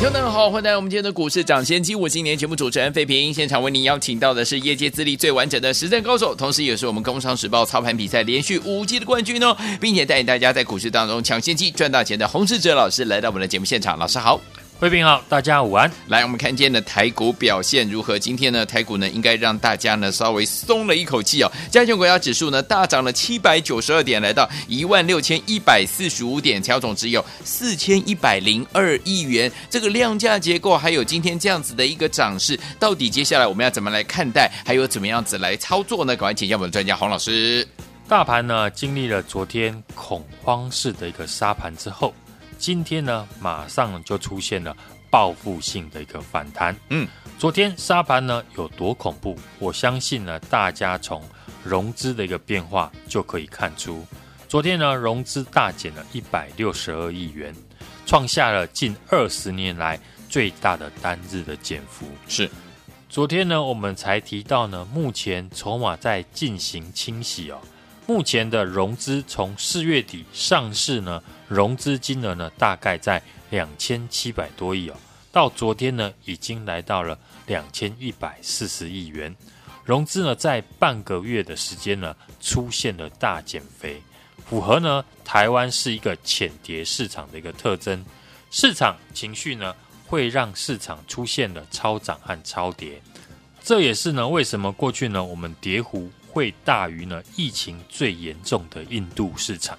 听众们好，欢迎来到我们今天的股市抢先机。我今年节目主持人费平，现场为您邀请到的是业界资历最完整的实战高手，同时也是我们工商时报操盘比赛连续五季的冠军哦，并且带领大家在股市当中抢先机赚大钱的洪世哲老师来到我们的节目现场。老师好。贵宾好，大家午安。来，我们看今天的台股表现如何？今天呢，台股呢应该让大家呢稍微松了一口气哦。加权股价指数呢大涨了七百九十二点，来到一万六千一百四十五点，成交总值有四千一百零二亿元。这个量价结构，还有今天这样子的一个涨势，到底接下来我们要怎么来看待？还有怎么样子来操作呢？赶快请教我们的专家黄老师。大盘呢经历了昨天恐慌式的一个杀盘之后。今天呢，马上就出现了报复性的一个反弹。嗯，昨天沙盘呢有多恐怖？我相信呢，大家从融资的一个变化就可以看出。昨天呢，融资大减了一百六十二亿元，创下了近二十年来最大的单日的减幅。是，昨天呢，我们才提到呢，目前筹码在进行清洗哦。目前的融资从四月底上市呢，融资金额呢大概在两千七百多亿哦，到昨天呢已经来到了两千一百四十亿元，融资呢在半个月的时间呢出现了大减肥，符合呢台湾是一个浅碟市场的一个特征，市场情绪呢会让市场出现了超涨和超跌，这也是呢为什么过去呢我们跌幅。会大于呢疫情最严重的印度市场，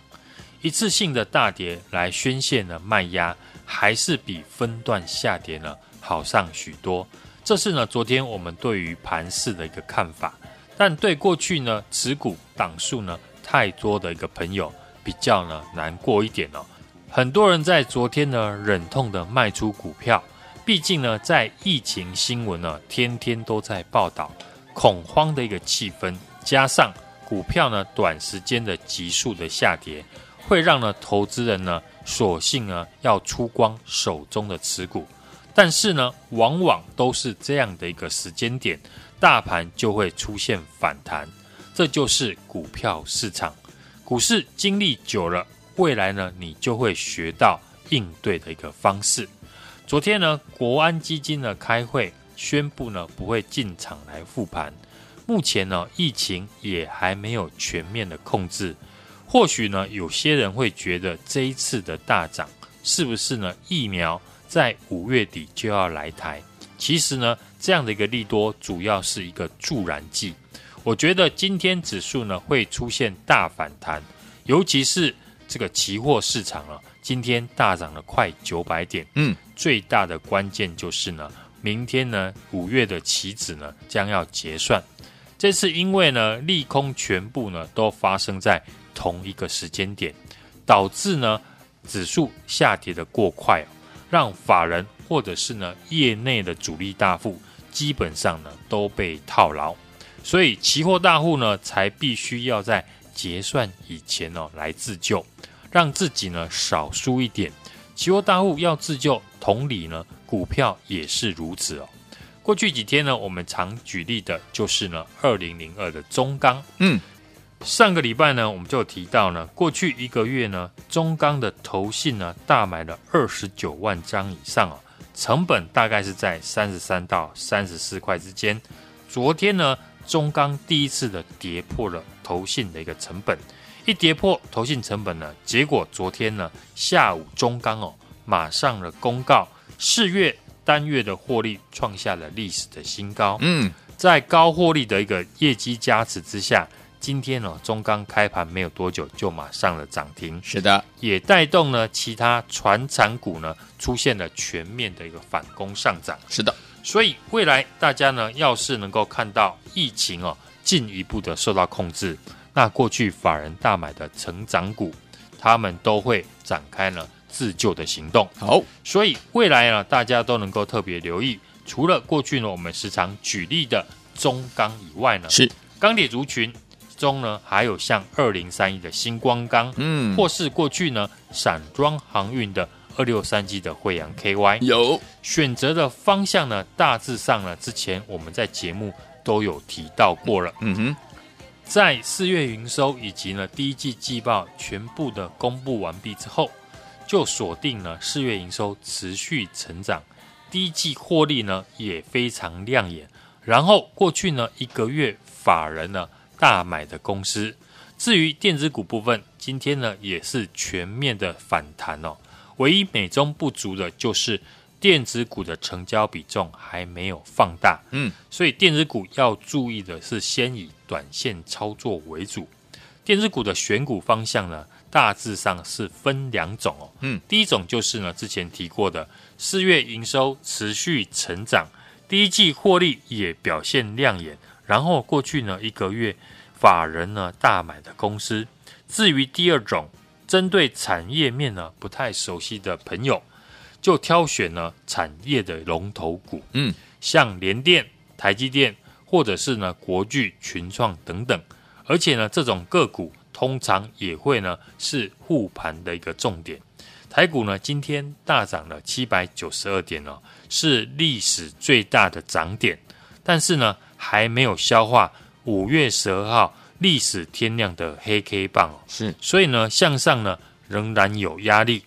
一次性的大跌来宣泄呢卖压，还是比分段下跌呢好上许多。这是呢昨天我们对于盘势的一个看法。但对过去呢持股档数呢太多的一个朋友比较呢难过一点哦。很多人在昨天呢忍痛的卖出股票，毕竟呢在疫情新闻呢天天都在报道恐慌的一个气氛。加上股票呢，短时间的急速的下跌，会让呢投资人呢索性呢要出光手中的持股，但是呢，往往都是这样的一个时间点，大盘就会出现反弹，这就是股票市场。股市经历久了，未来呢你就会学到应对的一个方式。昨天呢，国安基金呢开会宣布呢不会进场来复盘。目前呢，疫情也还没有全面的控制。或许呢，有些人会觉得这一次的大涨，是不是呢？疫苗在五月底就要来台？其实呢，这样的一个利多，主要是一个助燃剂。我觉得今天指数呢会出现大反弹，尤其是这个期货市场啊，今天大涨了快九百点。嗯，最大的关键就是呢，明天呢五月的期指呢将要结算。这次因为呢，利空全部呢都发生在同一个时间点，导致呢指数下跌的过快，让法人或者是呢业内的主力大户基本上呢都被套牢，所以期货大户呢才必须要在结算以前哦来自救，让自己呢少输一点。期货大户要自救，同理呢股票也是如此哦。过去几天呢，我们常举例的就是呢，二零零二的中钢。嗯，上个礼拜呢，我们就提到呢，过去一个月呢，中钢的投信呢大买了二十九万张以上啊，成本大概是在三十三到三十四块之间。昨天呢，中钢第一次的跌破了投信的一个成本，一跌破投信成本呢，结果昨天呢下午中钢哦马上了公告四月。单月的获利创下了历史的新高。嗯，在高获利的一个业绩加持之下，今天呢，中钢开盘没有多久就马上了涨停。是的，也带动了其他传产股呢出现了全面的一个反攻上涨。是的，所以未来大家呢，要是能够看到疫情哦进一步的受到控制，那过去法人大买的成长股，他们都会展开呢。自救的行动好，所以未来呢，大家都能够特别留意。除了过去呢，我们时常举例的中钢以外呢，是钢铁族群，中呢，还有像二零三一的新光钢，嗯，或是过去呢散装航运的二六三七的惠阳 KY，有。选择的方向呢，大致上呢，之前我们在节目都有提到过了。嗯哼，在四月营收以及呢第一季季报全部的公布完毕之后，就锁定了四月营收持续成长，第一季获利呢也非常亮眼。然后过去呢一个月法人呢大买的公司，至于电子股部分，今天呢也是全面的反弹哦。唯一美中不足的就是电子股的成交比重还没有放大，嗯，所以电子股要注意的是先以短线操作为主。电子股的选股方向呢，大致上是分两种哦，嗯，第一种就是呢之前提过的四月营收持续成长。第一季获利也表现亮眼，然后过去呢一个月法人呢大买的公司。至于第二种，针对产业面呢不太熟悉的朋友，就挑选呢产业的龙头股，嗯，像联电、台积电，或者是呢国巨、群创等等。而且呢这种个股通常也会呢是护盘的一个重点。台股呢今天大涨了七百九十二点哦。是历史最大的涨点，但是呢，还没有消化五月十二号历史天量的黑 K 棒哦，是，所以呢，向上呢仍然有压力，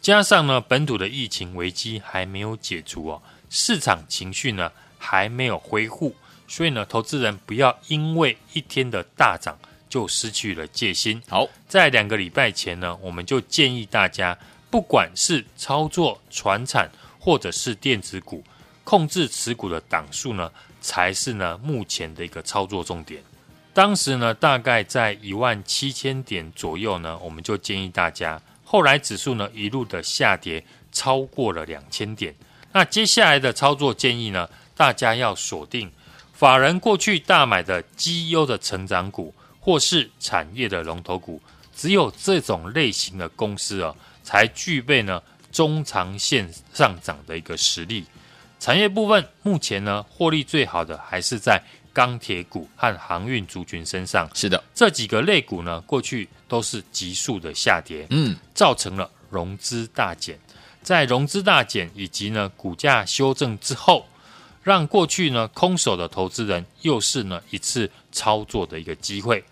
加上呢，本土的疫情危机还没有解除哦，市场情绪呢还没有恢复，所以呢，投资人不要因为一天的大涨就失去了戒心。好，在两个礼拜前呢，我们就建议大家，不管是操作传产。或者是电子股，控制持股的档数呢，才是呢目前的一个操作重点。当时呢，大概在一万七千点左右呢，我们就建议大家。后来指数呢一路的下跌，超过了两千点。那接下来的操作建议呢，大家要锁定法人过去大买的绩优的成长股，或是产业的龙头股。只有这种类型的公司啊，才具备呢。中长线上涨的一个实力，产业部分目前呢获利最好的还是在钢铁股和航运族群身上。是的，这几个类股呢过去都是急速的下跌，嗯，造成了融资大减。在融资大减以及呢股价修正之后，让过去呢空手的投资人又是呢一次操作的一个机会。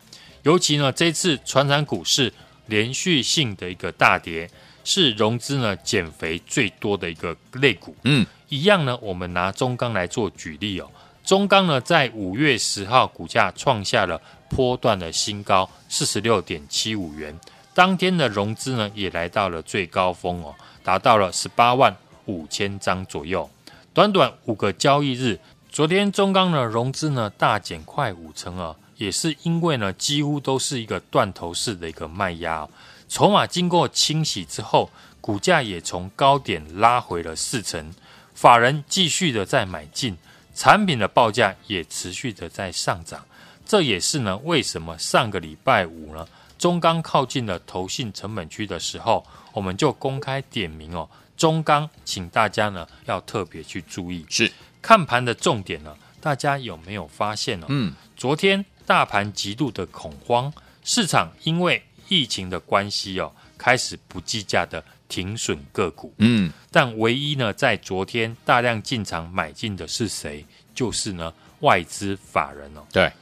尤其呢这次传产股是连续性的一个大跌。是融资呢减肥最多的一个类股，嗯，一样呢。我们拿中钢来做举例哦，中钢呢在五月十号股价创下了波段的新高，四十六点七五元，当天的融资呢也来到了最高峰哦，达到了十八万五千张左右。短短五个交易日，昨天中钢的融资呢大减快五成啊，也是因为呢几乎都是一个断头式的一个卖压哦。筹码经过清洗之后，股价也从高点拉回了四成，法人继续的在买进，产品的报价也持续的在上涨。这也是呢，为什么上个礼拜五呢，中钢靠近了投信成本区的时候，我们就公开点名哦，中钢，请大家呢要特别去注意。是看盘的重点呢，大家有没有发现呢？嗯，昨天大盘极度的恐慌，市场因为疫情的关系哦，开始不计价的停损个股。嗯，但唯一呢，在昨天大量进场买进的是谁？就是呢外资法人哦。对，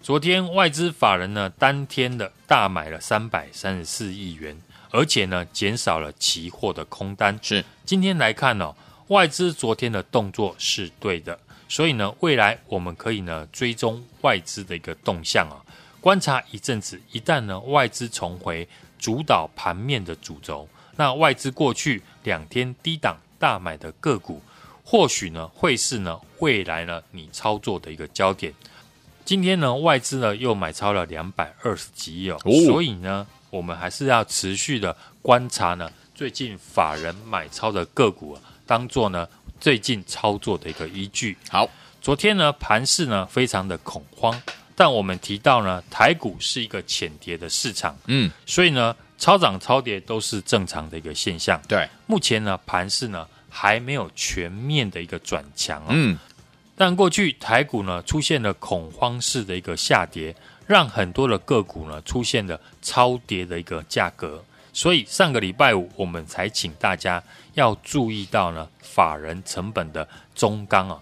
昨天外资法人呢当天的大买了三百三十四亿元，而且呢减少了期货的空单。是，今天来看哦，外资昨天的动作是对的，所以呢未来我们可以呢追踪外资的一个动向啊。观察一阵子，一旦呢外资重回主导盘面的主轴，那外资过去两天低档大买的个股，或许呢会是呢未来呢你操作的一个焦点。今天呢外资呢又买超了两百二十几亿哦，所以呢我们还是要持续的观察呢最近法人买超的个股，当做呢最近操作的一个依据。好，昨天呢盘市呢非常的恐慌。但我们提到呢，台股是一个浅跌的市场，嗯，所以呢，超涨超跌都是正常的一个现象。对，目前呢，盘势呢还没有全面的一个转强啊。嗯，但过去台股呢出现了恐慌式的一个下跌，让很多的个股呢出现了超跌的一个价格。所以上个礼拜五，我们才请大家要注意到呢，法人成本的中钢啊。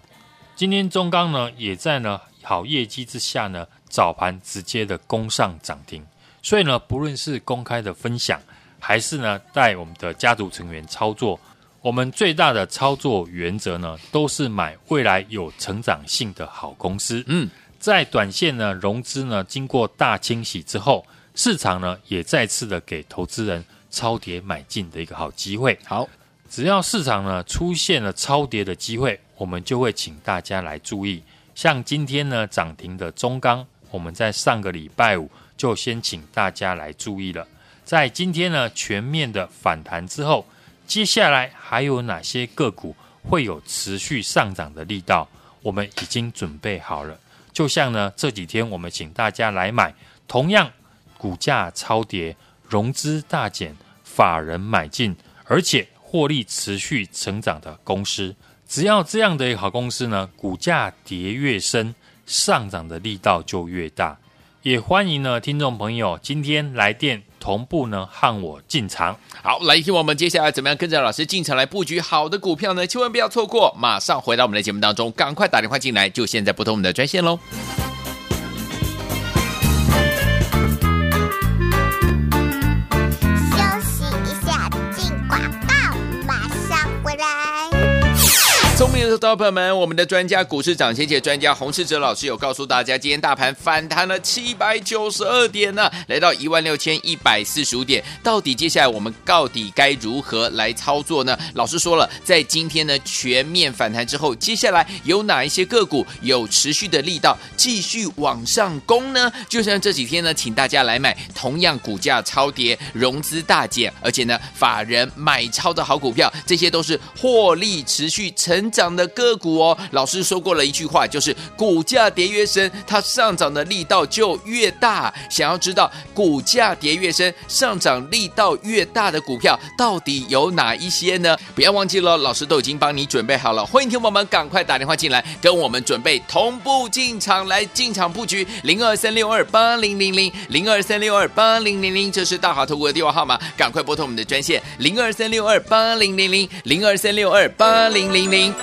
今天中钢呢也在呢好业绩之下呢，早盘直接的攻上涨停。所以呢，不论是公开的分享，还是呢带我们的家族成员操作，我们最大的操作原则呢，都是买未来有成长性的好公司。嗯，在短线呢融资呢经过大清洗之后。市场呢也再次的给投资人超跌买进的一个好机会。好，只要市场呢出现了超跌的机会，我们就会请大家来注意。像今天呢涨停的中钢，我们在上个礼拜五就先请大家来注意了。在今天呢全面的反弹之后，接下来还有哪些个股会有持续上涨的力道？我们已经准备好了。就像呢这几天我们请大家来买，同样。股价超跌，融资大减，法人买进，而且获利持续成长的公司，只要这样的一个好公司呢，股价跌越深，上涨的力道就越大。也欢迎呢，听众朋友今天来电同步呢和我进场。好，来听我们接下来怎么样跟着老师进场来布局好的股票呢？千万不要错过，马上回到我们的节目当中，赶快打电话进来，就现在拨通我们的专线喽。聪明的伙伴们，我们的专家股市涨先姐专家洪世哲老师有告诉大家，今天大盘反弹了七百九十二点呢，来到一万六千一百四十五点。到底接下来我们到底该如何来操作呢？老师说了，在今天呢全面反弹之后，接下来有哪一些个股有持续的力道继续往上攻呢？就像这几天呢，请大家来买同样股价超跌、融资大减，而且呢法人买超的好股票，这些都是获利持续成。涨的个股哦，老师说过了一句话，就是股价跌越深，它上涨的力道就越大。想要知道股价跌越深，上涨力道越大的股票到底有哪一些呢？不要忘记了，老师都已经帮你准备好了。欢迎听友们赶快打电话进来，跟我们准备同步进场来进场布局零二三六二八零零零零二三六二八零零零，这是大华投顾的电话号码，赶快拨通我们的专线零二三六二八零零零零二三六二八零零零。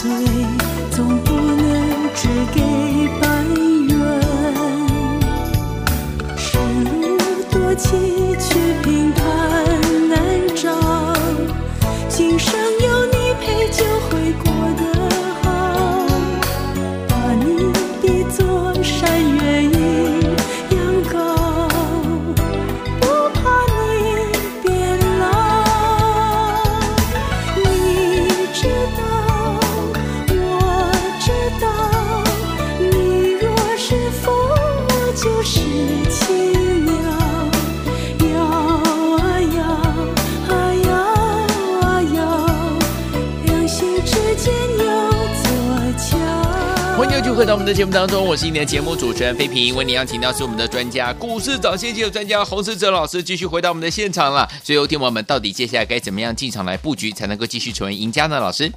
罪总不能只给半圆，世路多崎岖平坦。到我们的节目当中，我是你的节目主持人飞平，为您邀请到是我们的专家，股市涨先机的专家洪世哲老师，继续回到我们的现场了。所以，有听我们到底接下来该怎么样进场来布局，才能够继续成为赢家呢？老师，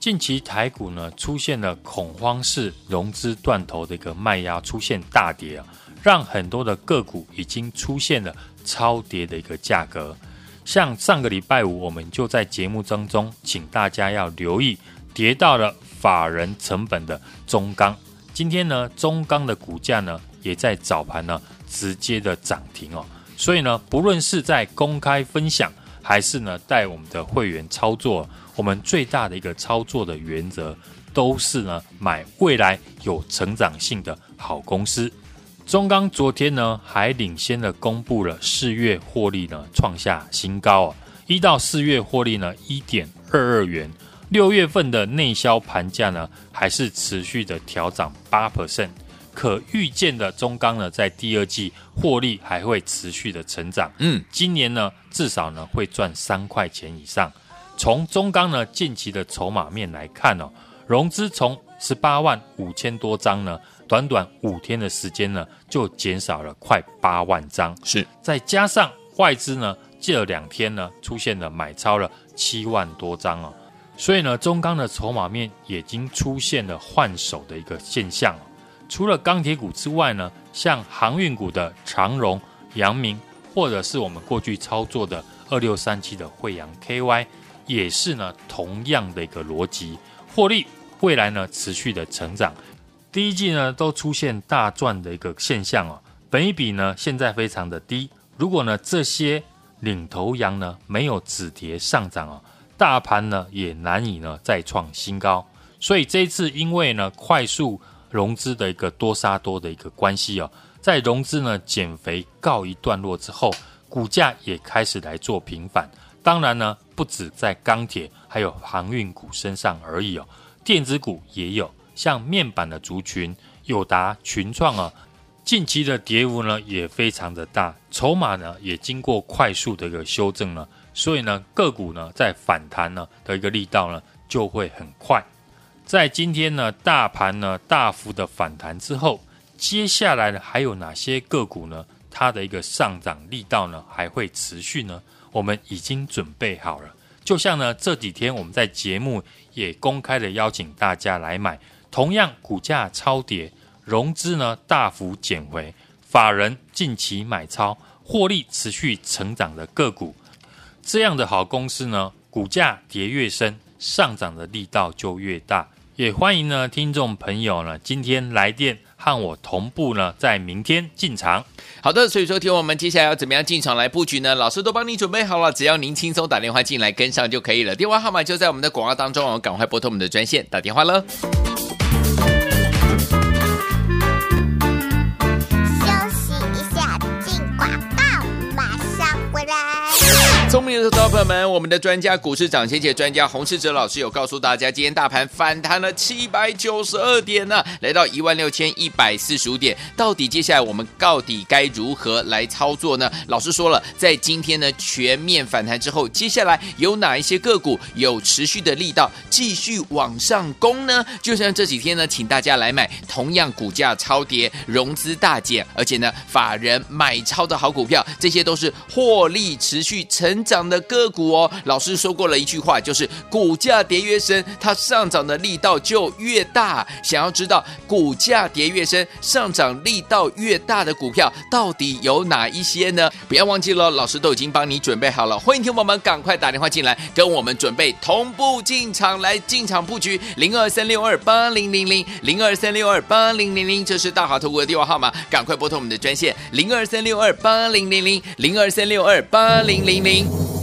近期台股呢出现了恐慌式融资断头的一个卖压，出现大跌啊，让很多的个股已经出现了超跌的一个价格。像上个礼拜五，我们就在节目当中，请大家要留意跌到了。法人成本的中钢，今天呢，中钢的股价呢，也在早盘呢直接的涨停哦。所以呢，不论是在公开分享，还是呢带我们的会员操作，我们最大的一个操作的原则，都是呢买未来有成长性的好公司。中钢昨天呢还领先的公布了四月获利呢创下新高啊，一到四月获利呢一点二二元。六月份的内销盘价呢，还是持续的调涨八 percent，可预见的中钢呢，在第二季获利还会持续的成长。嗯，今年呢，至少呢会赚三块钱以上。从中钢呢近期的筹码面来看哦，融资从十八万五千多张呢，短短五天的时间呢，就减少了快八万张。是，再加上外资呢，这两天呢出现了买超了七万多张哦。所以呢，中钢的筹码面已经出现了换手的一个现象。除了钢铁股之外呢，像航运股的长荣、阳明，或者是我们过去操作的二六三七的惠阳 KY，也是呢同样的一个逻辑，获利未来呢持续的成长。第一季呢都出现大赚的一个现象哦，本一比呢现在非常的低。如果呢这些领头羊呢没有止跌上涨哦。大盘呢也难以呢再创新高，所以这一次因为呢快速融资的一个多杀多的一个关系哦，在融资呢减肥告一段落之后，股价也开始来做平反。当然呢，不止在钢铁，还有航运股身上而已哦，电子股也有，像面板的族群，友达、群创啊，近期的跌幅呢也非常的大，筹码呢也经过快速的一个修正了。所以呢，个股呢在反弹呢的一个力道呢就会很快。在今天呢，大盘呢大幅的反弹之后，接下来呢还有哪些个股呢？它的一个上涨力道呢还会持续呢？我们已经准备好了。就像呢这几天我们在节目也公开的邀请大家来买，同样股价超跌、融资呢大幅减回、法人近期买超、获利持续成长的个股。这样的好公司呢，股价跌越深，上涨的力道就越大。也欢迎呢，听众朋友呢，今天来电和我同步呢，在明天进场。好的，所以说听我们接下来要怎么样进场来布局呢？老师都帮你准备好了，只要您轻松打电话进来跟上就可以了。电话号码就在我们的广告当中，我们赶快拨通我们的专线打电话了。聪明的小朋友们，我们的专家股市涨先机专家洪世哲老师有告诉大家，今天大盘反弹了七百九十二点呢，来到一万六千一百四十五点。到底接下来我们到底该如何来操作呢？老师说了，在今天呢全面反弹之后，接下来有哪一些个股有持续的力道继续往上攻呢？就像这几天呢，请大家来买同样股价超跌、融资大减，而且呢法人买超的好股票，这些都是获利持续成。成长的个股哦，老师说过了一句话，就是股价跌越深，它上涨的力道就越大。想要知道股价跌越深，上涨力道越大的股票到底有哪一些呢？不要忘记了，老师都已经帮你准备好了。欢迎听友们赶快打电话进来，跟我们准备同步进场来进场布局零二三六二八零零零零二三六二八零零零，这是大华投顾的电话号码，赶快拨通我们的专线零二三六二八零零零零二三六二八零零零。Thank you.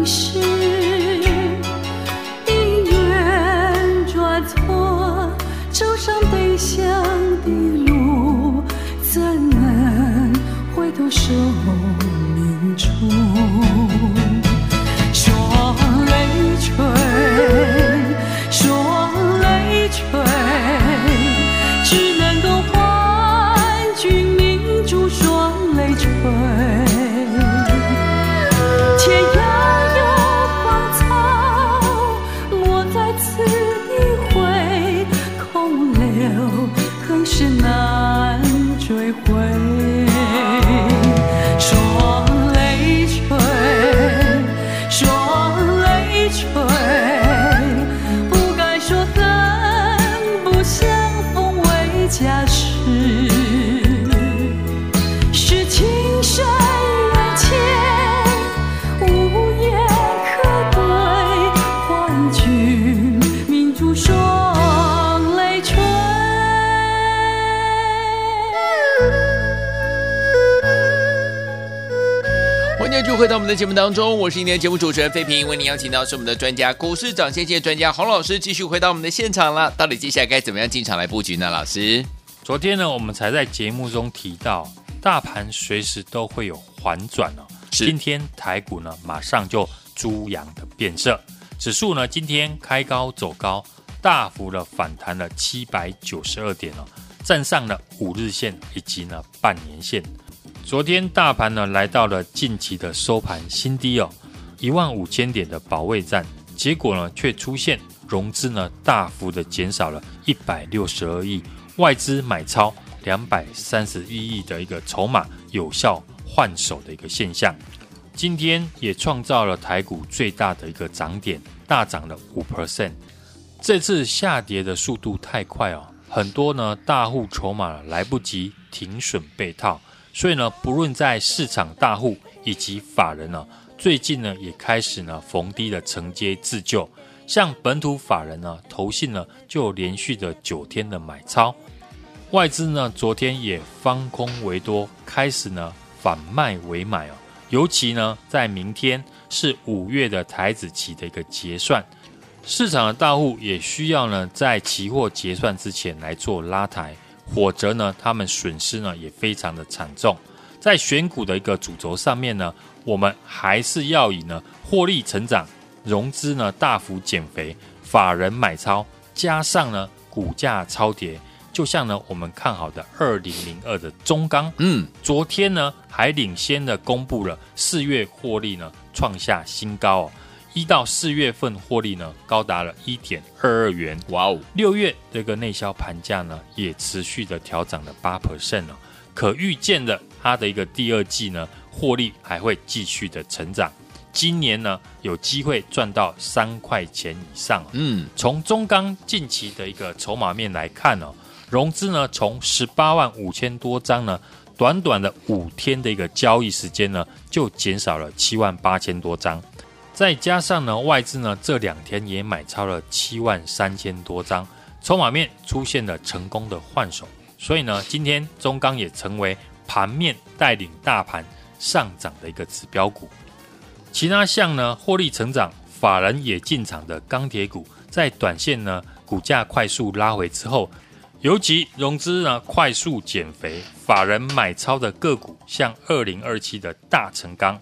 当时，因缘转错，走上悲伤的路，怎能回头守命中？回到我们的节目当中，我是今天的节目主持人费平，为您邀请到是我们的专家，股市涨先机专家洪老师，继续回到我们的现场了。到底接下来该怎么样进场来布局呢？老师，昨天呢，我们才在节目中提到，大盘随时都会有反转哦。是今天台股呢，马上就猪羊的变色，指数呢今天开高走高，大幅的反弹了七百九十二点哦，站上了五日线以及呢半年线。昨天大盘呢来到了近期的收盘新低哦，一万五千点的保卫战，结果呢却出现融资呢大幅的减少了一百六十二亿，外资买超两百三十一亿的一个筹码有效换手的一个现象。今天也创造了台股最大的一个涨点，大涨了五 percent。这次下跌的速度太快哦，很多呢大户筹码来不及停损被套。所以呢，不论在市场大户以及法人呢，最近呢也开始呢逢低的承接自救。像本土法人呢，投信呢就连续的九天的买超，外资呢昨天也方空为多，开始呢反卖为买哦。尤其呢在明天是五月的台子期的一个结算，市场的大户也需要呢在期货结算之前来做拉抬。否则呢，他们损失呢也非常的惨重。在选股的一个主轴上面呢，我们还是要以呢获利成长、融资呢大幅减肥、法人买超，加上呢股价超跌，就像呢我们看好的二零零二的中钢，嗯，昨天呢还领先的公布了四月获利呢创下新高哦。一到四月份获利呢，高达了一点二二元。哇哦！六月这个内销盘价呢，也持续的调涨了八 percent 哦。可预见的，它的一个第二季呢，获利还会继续的成长。今年呢，有机会赚到三块钱以上。嗯，从中钢近期的一个筹码面来看哦，融资呢，从十八万五千多张呢，短短的五天的一个交易时间呢，就减少了七万八千多张。再加上呢，外资呢这两天也买超了七万三千多张，筹码面出现了成功的换手，所以呢，今天中钢也成为盘面带领大盘上涨的一个指标股。其他像呢，获利成长、法人也进场的钢铁股，在短线呢股价快速拉回之后，尤其融资呢快速减肥、法人买超的个股，像二零二七的大成钢。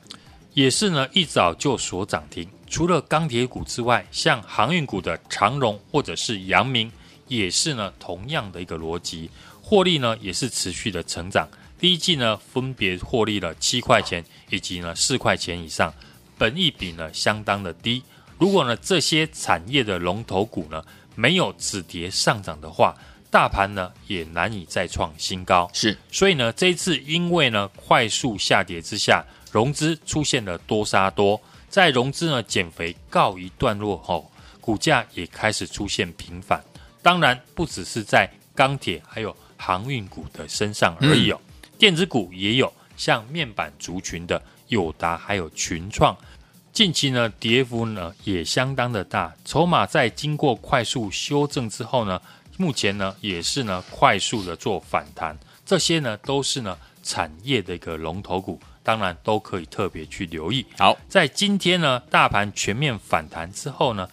也是呢，一早就锁涨停。除了钢铁股之外，像航运股的长荣或者是阳明，也是呢同样的一个逻辑，获利呢也是持续的成长。第一季呢分别获利了七块钱以及呢四块钱以上，本益比呢相当的低。如果呢这些产业的龙头股呢没有止跌上涨的话，大盘呢也难以再创新高。是，所以呢这一次因为呢快速下跌之下。融资出现了多杀多，在融资呢减肥告一段落后，股价也开始出现平反。当然，不只是在钢铁还有航运股的身上而已哦，嗯、电子股也有，像面板族群的友达还有群创，近期呢跌幅呢也相当的大，筹码在经过快速修正之后呢，目前呢也是呢快速的做反弹，这些呢都是呢产业的一个龙头股。当然都可以特别去留意。好，在今天呢，大盘全面反弹之后呢，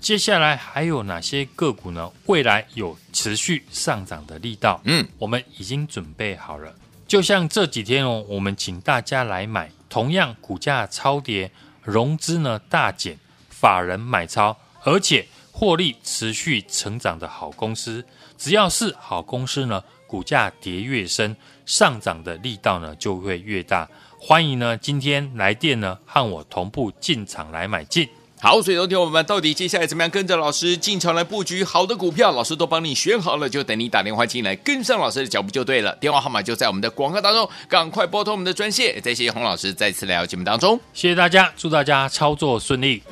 接下来还有哪些个股呢？未来有持续上涨的力道？嗯，我们已经准备好了。就像这几天哦，我们请大家来买，同样股价超跌，融资呢大减，法人买超，而且获利持续成长的好公司，只要是好公司呢，股价跌越深，上涨的力道呢就会越大。欢迎呢，今天来电呢，和我同步进场来买进。好，所以昨天我们到底接下来怎么样跟着老师进场来布局好的股票？老师都帮你选好了，就等你打电话进来跟上老师的脚步就对了。电话号码就在我们的广告当中，赶快拨通我们的专线。再谢谢洪老师再次来到节目当中，谢谢大家，祝大家操作顺利。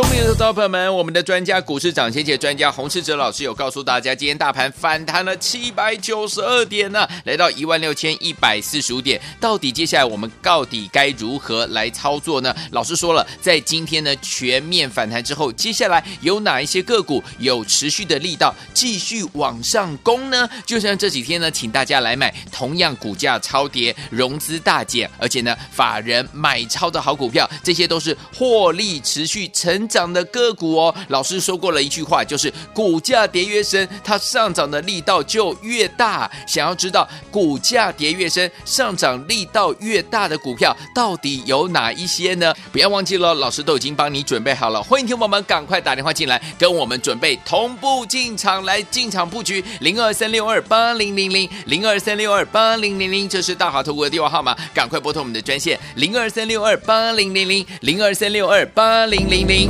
聪明的投资朋友们，我们的专家股市涨先机专家洪世哲老师有告诉大家，今天大盘反弹了七百九十二点呢，来到一万六千一百四十五点。到底接下来我们到底该如何来操作呢？老师说了，在今天呢全面反弹之后，接下来有哪一些个股有持续的力道继续往上攻呢？就像这几天呢，请大家来买同样股价超跌、融资大减，而且呢法人买超的好股票，这些都是获利持续成。涨的个股哦，老师说过了一句话，就是股价跌越深，它上涨的力道就越大。想要知道股价跌越深，上涨力道越大的股票到底有哪一些呢？不要忘记了，老师都已经帮你准备好了。欢迎听友们赶快打电话进来，跟我们准备同步进场来进场布局零二三六二八零零零零二三六二八零零零，这是大华投顾的电话号码，赶快拨通我们的专线零二三六二八零零零零二三六二八零零零。